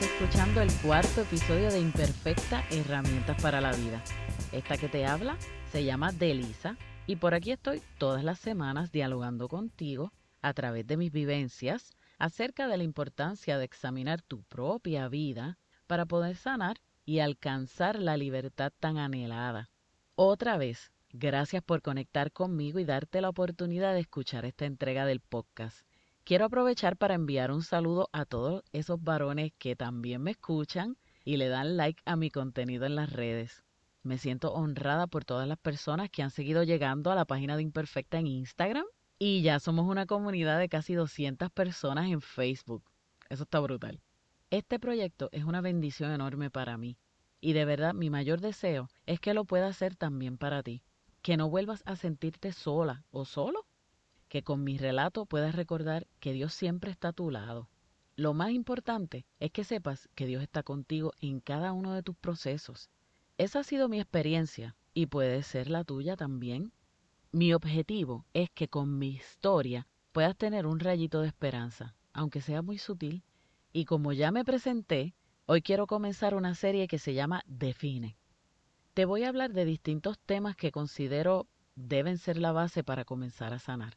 escuchando el cuarto episodio de Imperfecta Herramientas para la Vida. Esta que te habla se llama Delisa y por aquí estoy todas las semanas dialogando contigo a través de mis vivencias acerca de la importancia de examinar tu propia vida para poder sanar y alcanzar la libertad tan anhelada. Otra vez, gracias por conectar conmigo y darte la oportunidad de escuchar esta entrega del podcast. Quiero aprovechar para enviar un saludo a todos esos varones que también me escuchan y le dan like a mi contenido en las redes. Me siento honrada por todas las personas que han seguido llegando a la página de Imperfecta en Instagram y ya somos una comunidad de casi 200 personas en Facebook. Eso está brutal. Este proyecto es una bendición enorme para mí y de verdad mi mayor deseo es que lo pueda hacer también para ti. Que no vuelvas a sentirte sola o solo que con mi relato puedas recordar que Dios siempre está a tu lado. Lo más importante es que sepas que Dios está contigo en cada uno de tus procesos. Esa ha sido mi experiencia y puede ser la tuya también. Mi objetivo es que con mi historia puedas tener un rayito de esperanza, aunque sea muy sutil. Y como ya me presenté, hoy quiero comenzar una serie que se llama Define. Te voy a hablar de distintos temas que considero deben ser la base para comenzar a sanar.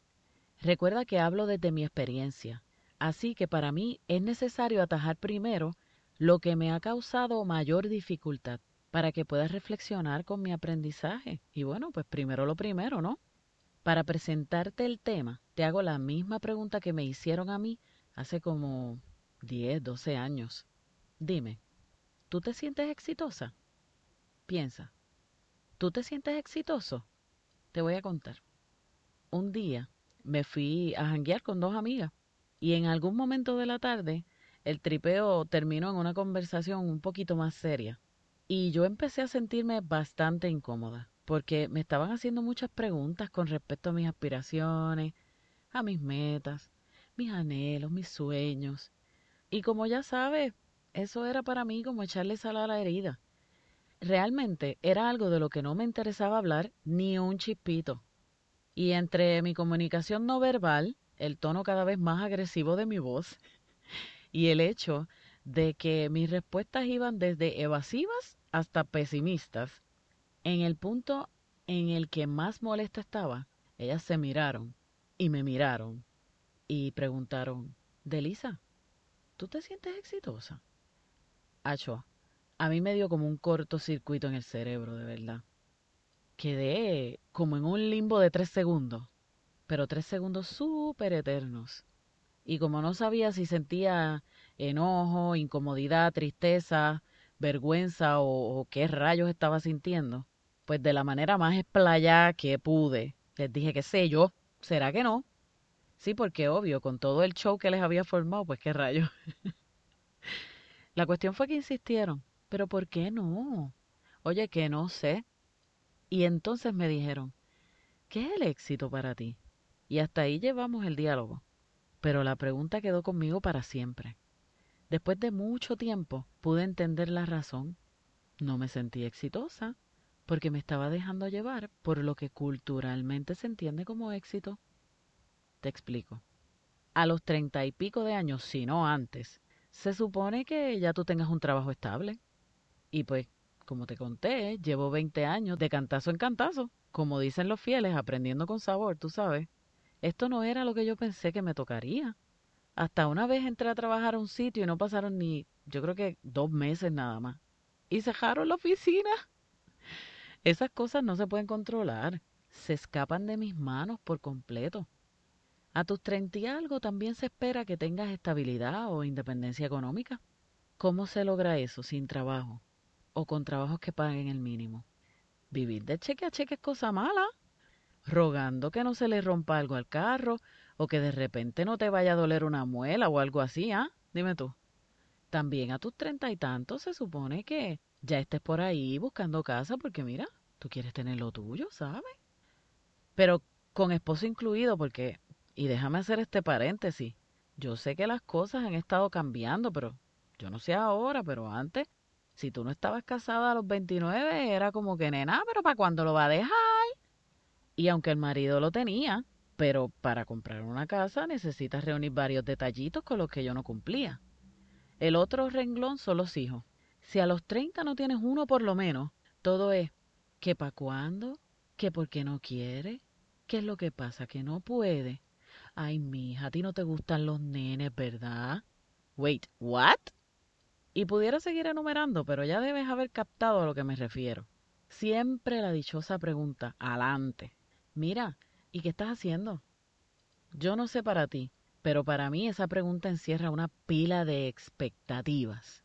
Recuerda que hablo desde mi experiencia, así que para mí es necesario atajar primero lo que me ha causado mayor dificultad para que puedas reflexionar con mi aprendizaje. Y bueno, pues primero lo primero, ¿no? Para presentarte el tema, te hago la misma pregunta que me hicieron a mí hace como 10, 12 años. Dime, ¿tú te sientes exitosa? Piensa, ¿tú te sientes exitoso? Te voy a contar. Un día me fui a janguear con dos amigas y en algún momento de la tarde el tripeo terminó en una conversación un poquito más seria y yo empecé a sentirme bastante incómoda porque me estaban haciendo muchas preguntas con respecto a mis aspiraciones, a mis metas, mis anhelos, mis sueños. Y como ya sabes, eso era para mí como echarle sal a la herida. Realmente era algo de lo que no me interesaba hablar ni un chispito. Y entre mi comunicación no verbal, el tono cada vez más agresivo de mi voz y el hecho de que mis respuestas iban desde evasivas hasta pesimistas, en el punto en el que más molesta estaba, ellas se miraron y me miraron y preguntaron, Delisa, ¿tú te sientes exitosa? Acho, a mí me dio como un cortocircuito en el cerebro, de verdad quedé como en un limbo de tres segundos, pero tres segundos súper eternos. Y como no sabía si sentía enojo, incomodidad, tristeza, vergüenza o, qué rayos estaba sintiendo, pues de la manera más explayada que pude, les dije que sé yo, ¿será que no? Sí, porque obvio, con todo el show que les había formado, pues qué rayos. la cuestión fue que insistieron, pero ¿por qué no? Oye, que no sé, y entonces me dijeron, ¿qué es el éxito para ti? Y hasta ahí llevamos el diálogo. Pero la pregunta quedó conmigo para siempre. Después de mucho tiempo pude entender la razón. No me sentí exitosa porque me estaba dejando llevar por lo que culturalmente se entiende como éxito. Te explico. A los treinta y pico de años, si no antes, se supone que ya tú tengas un trabajo estable. Y pues como te conté, llevo 20 años de cantazo en cantazo, como dicen los fieles, aprendiendo con sabor, tú sabes. Esto no era lo que yo pensé que me tocaría. Hasta una vez entré a trabajar a un sitio y no pasaron ni, yo creo que dos meses nada más. Y cerraron la oficina. Esas cosas no se pueden controlar. Se escapan de mis manos por completo. A tus treinta y algo también se espera que tengas estabilidad o independencia económica. ¿Cómo se logra eso sin trabajo? O con trabajos que paguen el mínimo. Vivir de cheque a cheque es cosa mala, rogando que no se le rompa algo al carro o que de repente no te vaya a doler una muela o algo así, ¿ah? Dime tú. También a tus treinta y tantos se supone que ya estés por ahí buscando casa porque mira, tú quieres tener lo tuyo, ¿sabes? Pero con esposo incluido porque, y déjame hacer este paréntesis, yo sé que las cosas han estado cambiando, pero yo no sé ahora, pero antes si tú no estabas casada a los 29, era como que nena, pero ¿para cuándo lo va a dejar? Y aunque el marido lo tenía, pero para comprar una casa necesitas reunir varios detallitos con los que yo no cumplía. El otro renglón son los hijos. Si a los 30 no tienes uno por lo menos, todo es que para cuándo, que por qué no quiere, qué es lo que pasa, que no puede. Ay, mija, a ti no te gustan los nenes, ¿verdad? Wait, what? Y pudiera seguir enumerando, pero ya debes haber captado a lo que me refiero. Siempre la dichosa pregunta, adelante. Mira, ¿y qué estás haciendo? Yo no sé para ti, pero para mí esa pregunta encierra una pila de expectativas.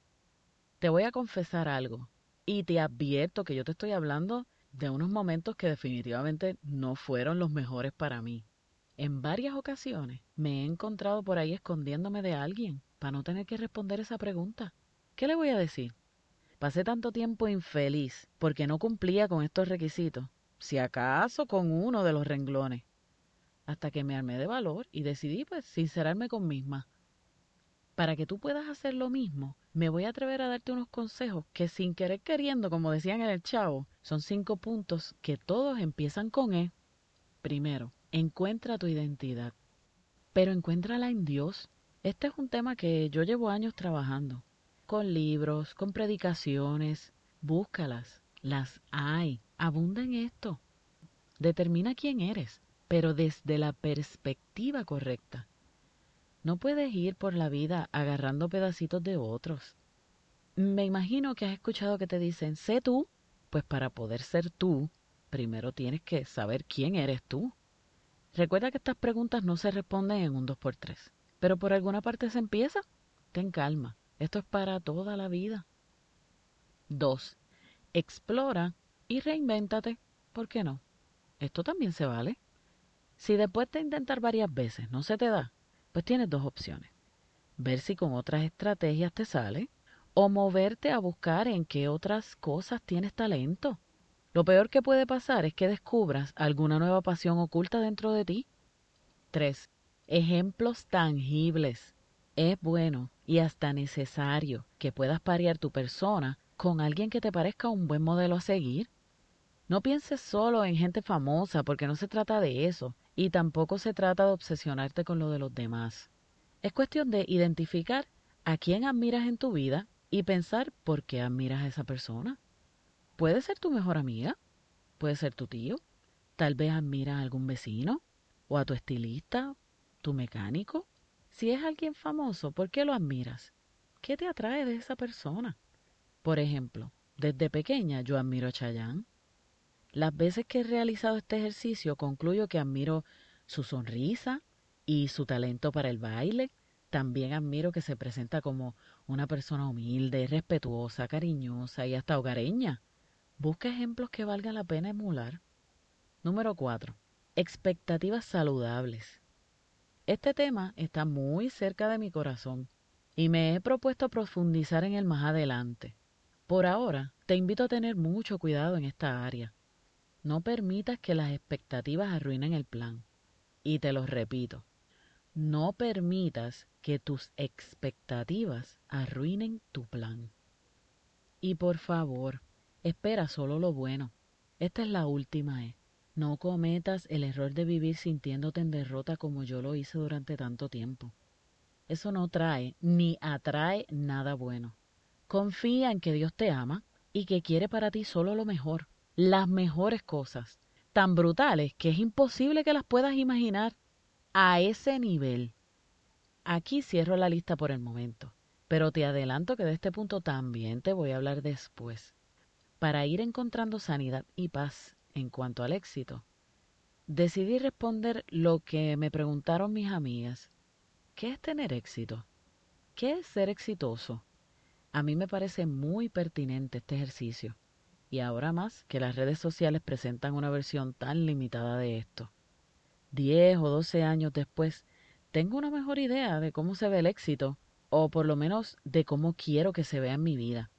Te voy a confesar algo, y te advierto que yo te estoy hablando de unos momentos que definitivamente no fueron los mejores para mí. En varias ocasiones me he encontrado por ahí escondiéndome de alguien para no tener que responder esa pregunta. ¿Qué le voy a decir? Pasé tanto tiempo infeliz porque no cumplía con estos requisitos, si acaso con uno de los renglones, hasta que me armé de valor y decidí pues sincerarme con misma. Para que tú puedas hacer lo mismo, me voy a atrever a darte unos consejos que sin querer queriendo, como decían en el chavo, son cinco puntos que todos empiezan con E. Primero, encuentra tu identidad, pero encuéntrala en Dios. Este es un tema que yo llevo años trabajando, con libros, con predicaciones, búscalas, las hay, abunda en esto. Determina quién eres, pero desde la perspectiva correcta. No puedes ir por la vida agarrando pedacitos de otros. Me imagino que has escuchado que te dicen, sé tú. Pues para poder ser tú, primero tienes que saber quién eres tú. Recuerda que estas preguntas no se responden en un 2x3, pero por alguna parte se empieza. Ten calma, esto es para toda la vida. 2. Explora y reinvéntate. ¿Por qué no? Esto también se vale. Si después de intentar varias veces no se te da, pues tienes dos opciones. Ver si con otras estrategias te sale o moverte a buscar en qué otras cosas tienes talento. Lo peor que puede pasar es que descubras alguna nueva pasión oculta dentro de ti. 3. Ejemplos tangibles. Es bueno y hasta necesario que puedas parear tu persona con alguien que te parezca un buen modelo a seguir. No pienses solo en gente famosa porque no se trata de eso, y tampoco se trata de obsesionarte con lo de los demás. Es cuestión de identificar a quién admiras en tu vida y pensar por qué admiras a esa persona. Puede ser tu mejor amiga, puede ser tu tío, tal vez admiras a algún vecino o a tu estilista, tu mecánico. Si es alguien famoso, ¿por qué lo admiras? ¿Qué te atrae de esa persona? Por ejemplo, desde pequeña yo admiro a Chayanne. Las veces que he realizado este ejercicio concluyo que admiro su sonrisa y su talento para el baile. También admiro que se presenta como una persona humilde, respetuosa, cariñosa y hasta hogareña. Busca ejemplos que valga la pena emular. Número 4. Expectativas saludables. Este tema está muy cerca de mi corazón y me he propuesto profundizar en él más adelante. Por ahora, te invito a tener mucho cuidado en esta área. No permitas que las expectativas arruinen el plan. Y te lo repito, no permitas que tus expectativas arruinen tu plan. Y por favor, espera solo lo bueno. Esta es la última E. No cometas el error de vivir sintiéndote en derrota como yo lo hice durante tanto tiempo. Eso no trae ni atrae nada bueno. Confía en que Dios te ama y que quiere para ti solo lo mejor las mejores cosas, tan brutales que es imposible que las puedas imaginar a ese nivel. Aquí cierro la lista por el momento, pero te adelanto que de este punto también te voy a hablar después. Para ir encontrando sanidad y paz en cuanto al éxito, decidí responder lo que me preguntaron mis amigas. ¿Qué es tener éxito? ¿Qué es ser exitoso? A mí me parece muy pertinente este ejercicio y ahora más que las redes sociales presentan una versión tan limitada de esto. Diez o doce años después, tengo una mejor idea de cómo se ve el éxito, o por lo menos de cómo quiero que se vea en mi vida.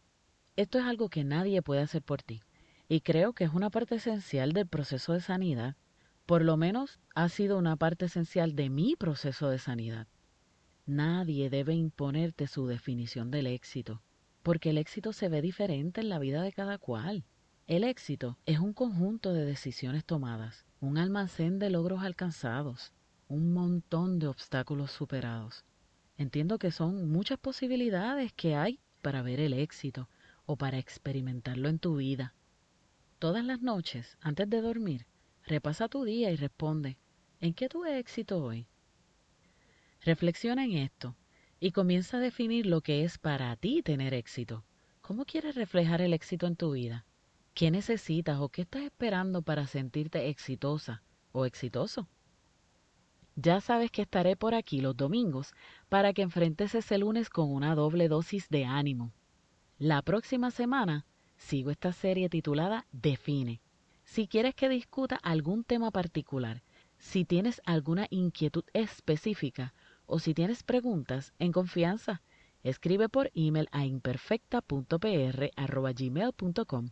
Esto es algo que nadie puede hacer por ti, y creo que es una parte esencial del proceso de sanidad. Por lo menos ha sido una parte esencial de mi proceso de sanidad. Nadie debe imponerte su definición del éxito porque el éxito se ve diferente en la vida de cada cual. El éxito es un conjunto de decisiones tomadas, un almacén de logros alcanzados, un montón de obstáculos superados. Entiendo que son muchas posibilidades que hay para ver el éxito o para experimentarlo en tu vida. Todas las noches, antes de dormir, repasa tu día y responde, ¿en qué tuve éxito hoy? Reflexiona en esto y comienza a definir lo que es para ti tener éxito. ¿Cómo quieres reflejar el éxito en tu vida? ¿Qué necesitas o qué estás esperando para sentirte exitosa o exitoso? Ya sabes que estaré por aquí los domingos para que enfrentes ese lunes con una doble dosis de ánimo. La próxima semana sigo esta serie titulada Define. Si quieres que discuta algún tema particular, si tienes alguna inquietud específica o si tienes preguntas, en confianza, escribe por email a imperfecta.pr.gmail.com.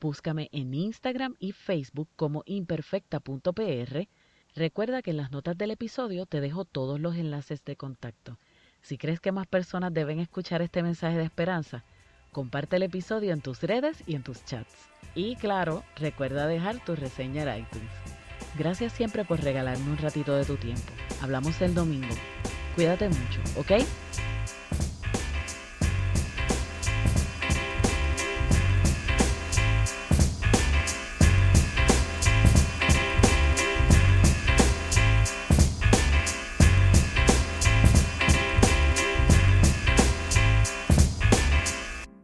Búscame en Instagram y Facebook como imperfecta.pr Recuerda que en las notas del episodio te dejo todos los enlaces de contacto. Si crees que más personas deben escuchar este mensaje de esperanza, comparte el episodio en tus redes y en tus chats. Y claro, recuerda dejar tu reseña en iTunes. Gracias siempre por regalarme un ratito de tu tiempo. Hablamos el domingo. Cuídate mucho, ¿ok?